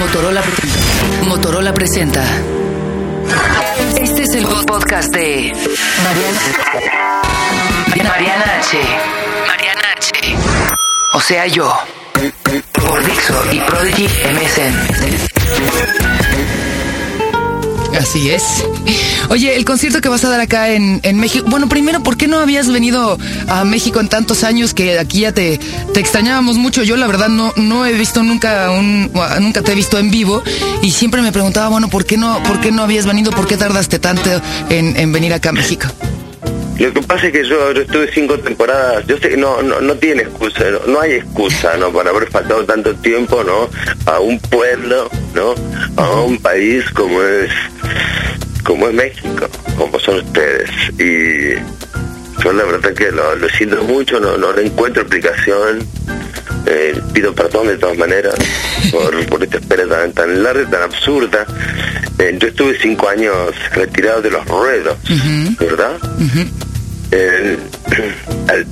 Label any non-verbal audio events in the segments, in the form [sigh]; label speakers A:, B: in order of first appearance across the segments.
A: Motorola, Motorola presenta. Este es el podcast de Mariana, Mariana H. Mariana H. O sea, yo. Por Dixo y Prodigy MSN. Así es. Oye, el concierto que vas a dar acá en, en, México. Bueno, primero, ¿por qué no habías venido a México en tantos años que aquí ya te, te extrañábamos mucho? Yo, la verdad, no, no he visto nunca un, nunca te he visto en vivo y siempre me preguntaba, bueno, ¿por qué no, por qué no habías venido? ¿Por qué tardaste tanto en, en venir acá a México?
B: Lo que pasa es que yo, estuve cinco temporadas, yo sé que no, no, no tiene excusa, no, hay excusa, ¿no? Para haber faltado tanto tiempo, ¿no? A un pueblo, ¿no? A un país como es, como es México, como son ustedes. Y yo la verdad que lo, siento mucho, no, no encuentro explicación. Eh, pido perdón de todas maneras por, por esta espera tan, tan larga, tan absurda. Eh, yo estuve cinco años retirado de los ruedos, ¿verdad?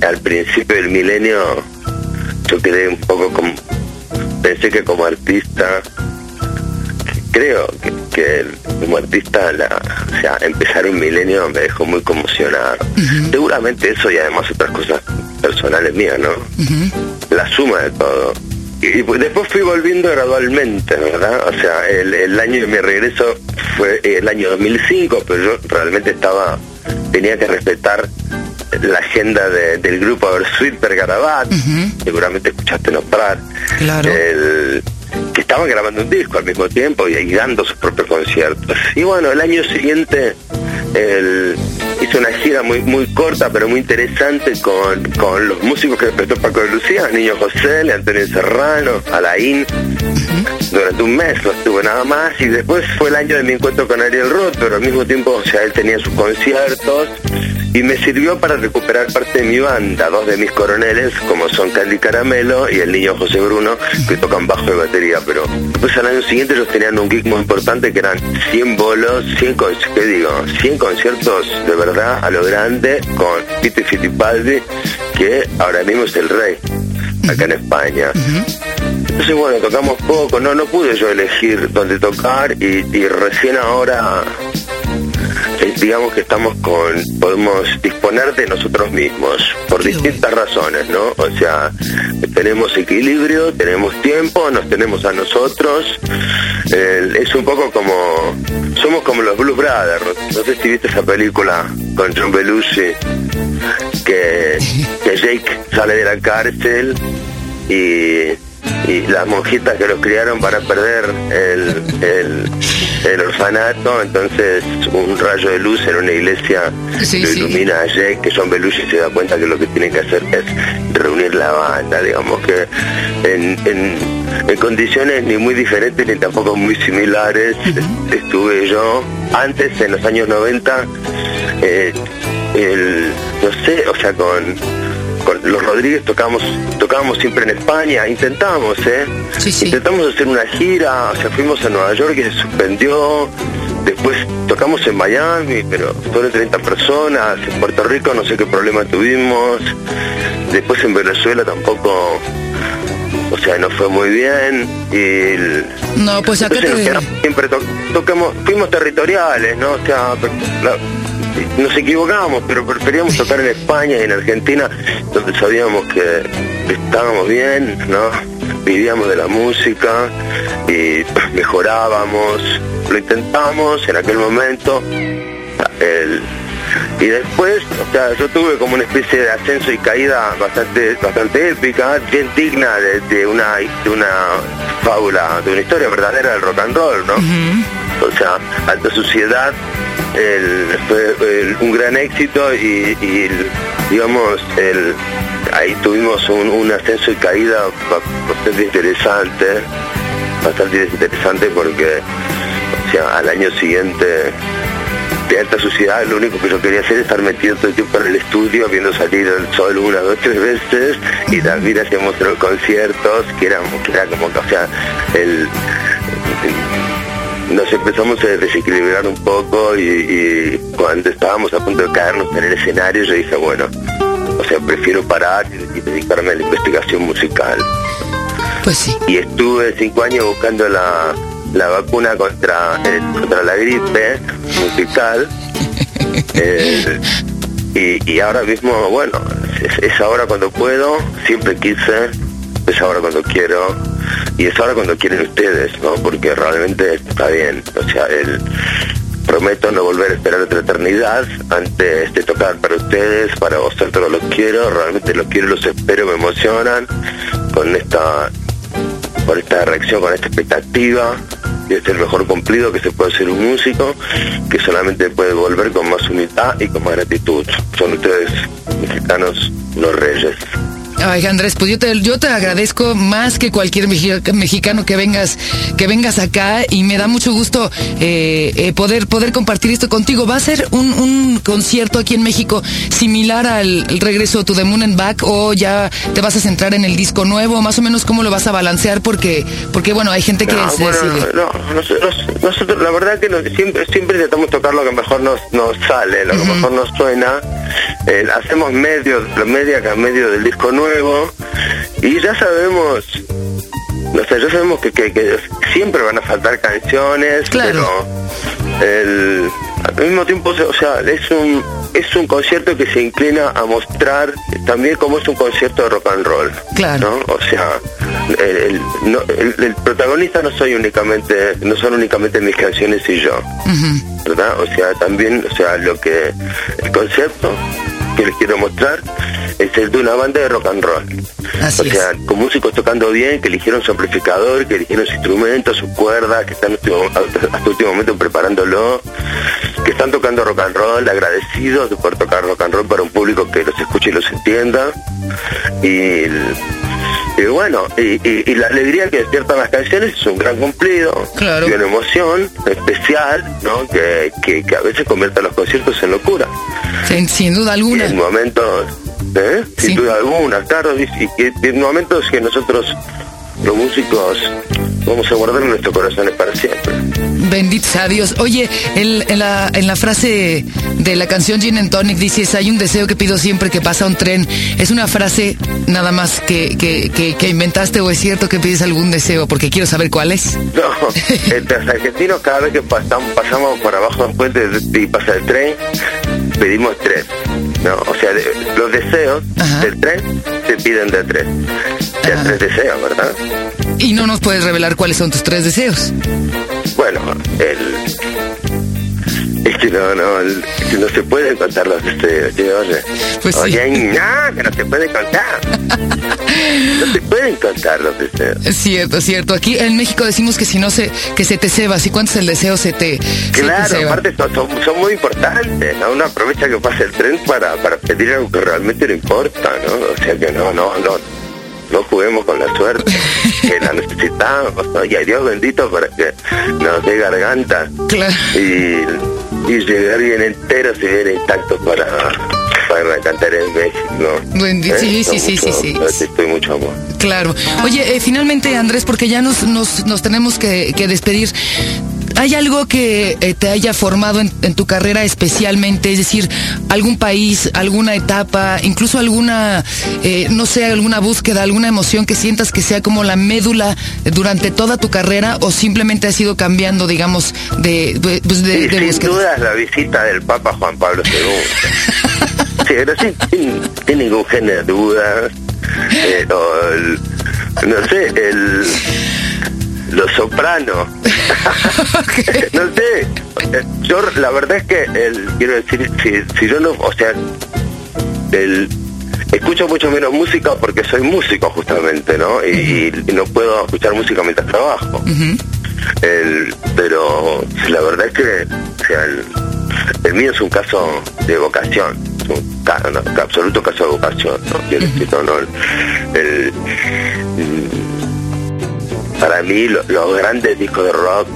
B: Al, principio del milenio yo quedé un poco como pensé que como artista creo que, como artista la, o sea empezar un milenio me dejó muy conmocionado. Seguramente eso y además otras cosas personales mías no la suma de todo. Y después fui volviendo gradualmente, ¿verdad? O sea, el, el año de mi regreso fue el año 2005, pero yo realmente estaba, tenía que respetar la agenda del grupo Versuit Bergarabat, seguramente escuchaste nombrar,
A: claro.
B: Que estaban grabando un disco al mismo tiempo y, dando sus propios conciertos. Y bueno, el año siguiente el, hizo una gira muy muy corta pero muy interesante con, con los músicos que respetó Paco de Lucía, Niño José, Antonio Serrano, Alain. Durante un mes no estuvo nada más y después fue el año de mi encuentro con Ariel Roth, pero al mismo tiempo, o sea, él tenía sus conciertos y me sirvió para recuperar parte de mi banda, dos de mis coroneles, como son Candy Caramelo y el niño José Bruno, que tocan bajo de batería, pero después al año siguiente ellos tenían un gig muy importante que eran 100 bolos, 100, ¿qué digo? 100 conciertos de verdad a lo grande con Pete Fittipaldi, que ahora mismo es el rey acá en España. Entonces bueno, tocamos poco, no, no pude yo elegir dónde tocar y, y recién ahora digamos que estamos con, podemos disponer de nosotros mismos por distintas razones, ¿no? O sea, tenemos equilibrio, tenemos tiempo, nos tenemos a nosotros. es un poco como, somos como los Blues Brothers. No sé si viste esa película con John Belushi, que, [laughs] que Jake sale de la cárcel y y las monjitas que los criaron para perder el, el, orfanato, entonces un rayo de luz en una iglesia lo ilumina a Jake, que John Belushi se da cuenta que lo que tienen que hacer es reunir la banda, digamos que en, en, condiciones ni muy diferentes ni tampoco muy similares estuve yo. Antes en los años 90 eh, el, no sé, o sea, con los Rodríguez tocábamos, tocábamos siempre en España, intentamos, ¿eh? Intentamos hacer una gira, o sea, fuimos a Nueva York y se suspendió, después tocamos en Miami, pero fueron 30 personas, en Puerto Rico no sé qué problema tuvimos, después en Venezuela tampoco, o sea, no fue muy bien, y...
A: No, pues acá
B: Siempre tocamos, fuimos territoriales, ¿no? O sea, nos equivocábamos, pero preferíamos tocar en España y en Argentina, donde sabíamos que estábamos bien, ¿no? Vivíamos de la música y mejorábamos, lo intentamos en aquel momento. y después, o sea, yo tuve como una especie de ascenso y caída bastante, bastante épica, bien digna de, una, de una fábula, de una historia verdadera del rock and roll, ¿no? O sea, alta suciedad fue un gran éxito y, digamos, el, ahí tuvimos un, ascenso y caída bastante interesante, bastante interesante porque, o sea, al año siguiente de alta sociedad, lo único que yo quería hacer es estar metido todo el tiempo en el estudio, viendo salir el sol una, dos, tres veces, y también hacíamos los conciertos, que era, que era como que, o sea, el nos empezamos a desequilibrar un poco y, cuando estábamos a punto de caernos en el escenario yo dije, bueno, o sea, prefiero parar y, dedicarme a la investigación musical.
A: Pues sí.
B: Y estuve cinco años buscando la, la vacuna contra, eh, contra la gripe musical. [laughs] Eh, y, y ahora mismo, bueno, es, es ahora cuando puedo, siempre quise, es ahora cuando quiero y es ahora cuando quieren ustedes, ¿no? Porque realmente está bien, o sea, el prometo no volver a esperar otra eternidad antes de tocar para ustedes, para vosotros los quiero, realmente los quiero, los espero, me emocionan con esta con esta reacción, con esta expectativa y este es el mejor cumplido que se puede hacer un músico que solamente puede volver con más unidad y con más gratitud. Son ustedes mexicanos los reyes.
A: Ay, Andrés, pues yo te, yo te agradezco más que cualquier mexi- mexicano que vengas, que vengas acá y me da mucho gusto eh, eh, poder, poder compartir esto contigo. ¿Va a ser un, un concierto aquí en México similar al regreso to the Moon and Back o ya te vas a centrar en el disco nuevo? Más o menos cómo lo vas a balancear porque, porque bueno, hay gente que
B: No,
A: se
B: bueno,
A: sigue.
B: no, nosotros, nosotros la verdad que nos- siempre, siempre intentamos tocar lo que mejor nos, nos sale, lo que mejor nos suena. Eh, hacemos medio, media medio del disco nuevo y ya sabemos, no sé, ya sabemos que, que, que siempre van a faltar canciones,
A: Claro.
B: pero el, al mismo tiempo, o sea, es un es un concierto que se inclina a mostrar también cómo es un concierto de rock and roll.
A: Claro.
B: ¿no? O sea, el, el- no- el- el protagonista no soy únicamente, no son únicamente mis canciones y yo. ¿verdad? O sea, también, o sea, lo que el concepto que les quiero mostrar es el de una banda de rock and roll.
A: Así
B: o sea,
A: es.
B: con músicos tocando bien, que eligieron su amplificador, que eligieron su instrumento, su cuerda, que están hasta, hasta último momento preparándolo, que están tocando rock and roll, agradecidos de poder tocar rock and roll para un público que los escuche y los entienda. Y, y bueno, y, y- y la alegría que despiertan las canciones es un gran cumplido
A: Claro.
B: y una emoción especial, ¿no? Que, que, que a veces convierte a los conciertos en locura.
A: Sin, sin duda
B: Y
A: alguna.
B: en momentos, ¿eh? sin
A: Sí.
B: duda alguna, claro, y en momentos que nosotros, los músicos, vamos a guardar en nuestros corazones para siempre.
A: Bendito sea Dios. Oye, el- en, la, en la frase de la canción Gin and Tonic dices, hay un deseo que pido siempre que pasa un tren. ¿Es una frase nada más que, que, que, que inventaste o es cierto que pides algún deseo? Porque quiero saber cuál es. [laughs]
B: No, los argentinos cada vez que pasamos, pasamos por abajo de puente y pasa el tren, pedimos tres. ¿no? O sea, de- los deseos
A: Ajá.
B: del tren se piden de tres.
A: Ajá.
B: tres deseos, ¿verdad?
A: Y no nos puedes revelar cuáles son tus tres deseos.
B: Bueno, el... Es que no, no, el- que no se pueden contar los deseos, ¿sí? oye.
A: Pues sí.
B: Oye, no, que no se pueden contar. No se pueden contar los deseos.
A: Es cierto, es cierto. Aquí en México decimos que si no se, que se te ceba, si cuánto es el deseo se te, se te
B: Claro, aparte son, son, son muy importantes, ¿no? Uno aprovecha que pasa el tren para, para pedir algo que realmente le importa, ¿no? O sea que no, no, no, no juguemos con la suerte, [laughs] que la necesitamos. Y a Dios bendito para que nos dé garganta
A: Claro.
B: y, y llegar bien enteros y bien intactos para, para cantar en México.
A: Bendi- sí,
B: Con
A: sí, sí,
B: mucho-
A: sí, sí.
B: Estoy mucho amor.
A: Claro. Oye, eh, finalmente, Andrés, porque ya nos, nos, nos tenemos que, que despedir. ¿Hay algo que eh, te haya formado en, en tu carrera especialmente? Es decir, algún país, alguna etapa, incluso alguna, eh, no sé, alguna búsqueda, alguna emoción que sientas que sea como la médula durante toda tu carrera o simplemente has ido cambiando, digamos, de, de, pues, de-
B: Sí,
A: de
B: sin
A: búsqueda?
B: duda la visita del Papa Juan Pablo [laughs] II. sí, pero sí, sin, sin ningún género de el- no sé, el los sopranos. [laughs] no sé. Yo la verdad es que el, quiero decir, si, si yo no, o sea, el escucho mucho menos música porque soy músico justamente, ¿no? Y, y no puedo escuchar música mientras trabajo. El, pero la verdad es que o sea, el, el mío es un caso de vocación, es un, ca- no, absoluto caso de vocación. ¿no? Quiero decir, no, no, el- para mí lo- los grandes discos de rock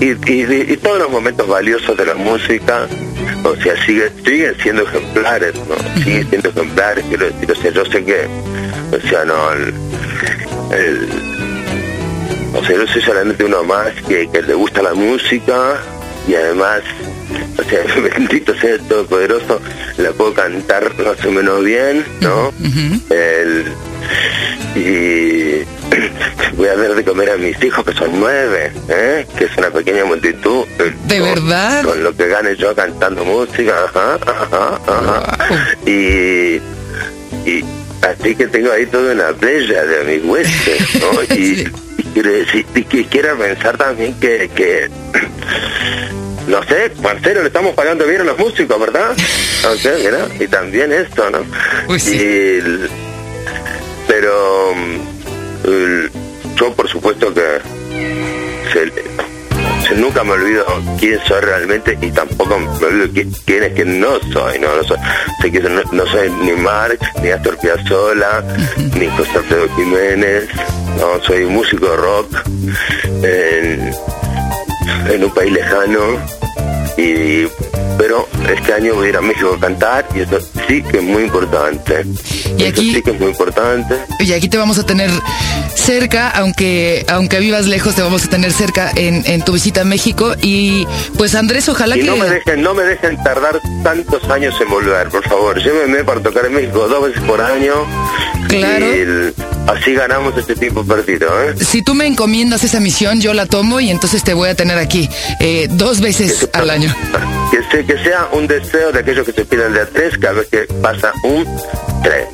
B: y, y- y todos los momentos valiosos de la música, o sea, sigue- siguen siendo ejemplares, ¿no? Siguen siendo ejemplares, quiero decir, o sea, yo sé que, o sea, no, el- el, o sea, yo soy solamente uno más que, que le gusta la música y además, o sea, [laughs] bendito sea el Todopoderoso, la puedo cantar más o menos bien, ¿no? El- y [laughs] voy a dar de comer a mis hijos que son nueve, ¿eh? que es una pequeña multitud.
A: ¿De verdad?
B: Con lo que gane yo cantando música, ajá, ajá, ajá. Y, y así que tengo ahí toda una playa de mis huesos, ¿no? [laughs] Y, quiero decir, y quiero pensar también que, que [clears throat] no sé, Marcelo, le estamos pagando bien a los músicos, ¿verdad? [laughs] Y también esto, ¿no?
A: Pues sí.
B: Y pero mm, yo por supuesto que nunca me olvido quién soy realmente y tampoco me olvido quién, es que no soy, no, no soy, no, soy ni Marx, ni Astor Piazzolla, ni José Alfredo Jiménez, no, soy músico rock en, en un país lejano y pero este año voy a ir a México a cantar y eso sí que es muy importante.
A: Y aquí,
B: sí que es muy importante.
A: Y aquí te vamos a tener cerca, aunque aunque vivas lejos, te vamos a tener cerca en, en tu visita a México. Y pues Andrés, ojalá
B: y
A: que...
B: no me dejen, no me dejen tardar tantos años en volver, por favor. Llévenme para tocar en México dos veces por año.
A: Claro.
B: Y así ganamos este tiempo perdido, ¿eh?
A: Si tú me encomiendas esa misión, yo la tomo y entonces te voy a tener aquí eh, dos veces al año.
B: Que, se, que sea un deseo de aquellos que se piden de a tres cada vez que pasa un tren.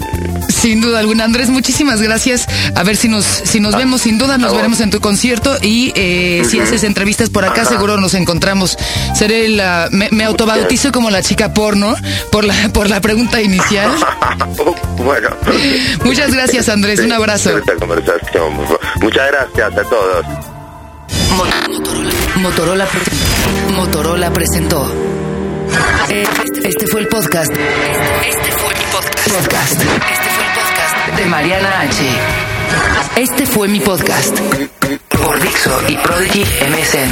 A: Sin duda alguna, Andrés, muchísimas gracias. A ver si nos si nos
B: Ah,
A: vemos, sin duda nos
B: ah,
A: veremos en tu concierto y eh, si haces entrevistas por acá,
B: Ajá.
A: seguro nos encontramos. Seré la me, me autobautizo como la chica porno por la por la pregunta inicial. [laughs]
B: bueno.
A: Muchas gracias, Andrés. Un abrazo.
B: Muchas gracias a todos.
A: Motorola, Motorola presentó. Este, este fue el podcast. Este, este fue mi podcast. Podcast. Este fue el podcast de Mariana H. Este fue mi podcast. Por Dixo y Prodigy MSN.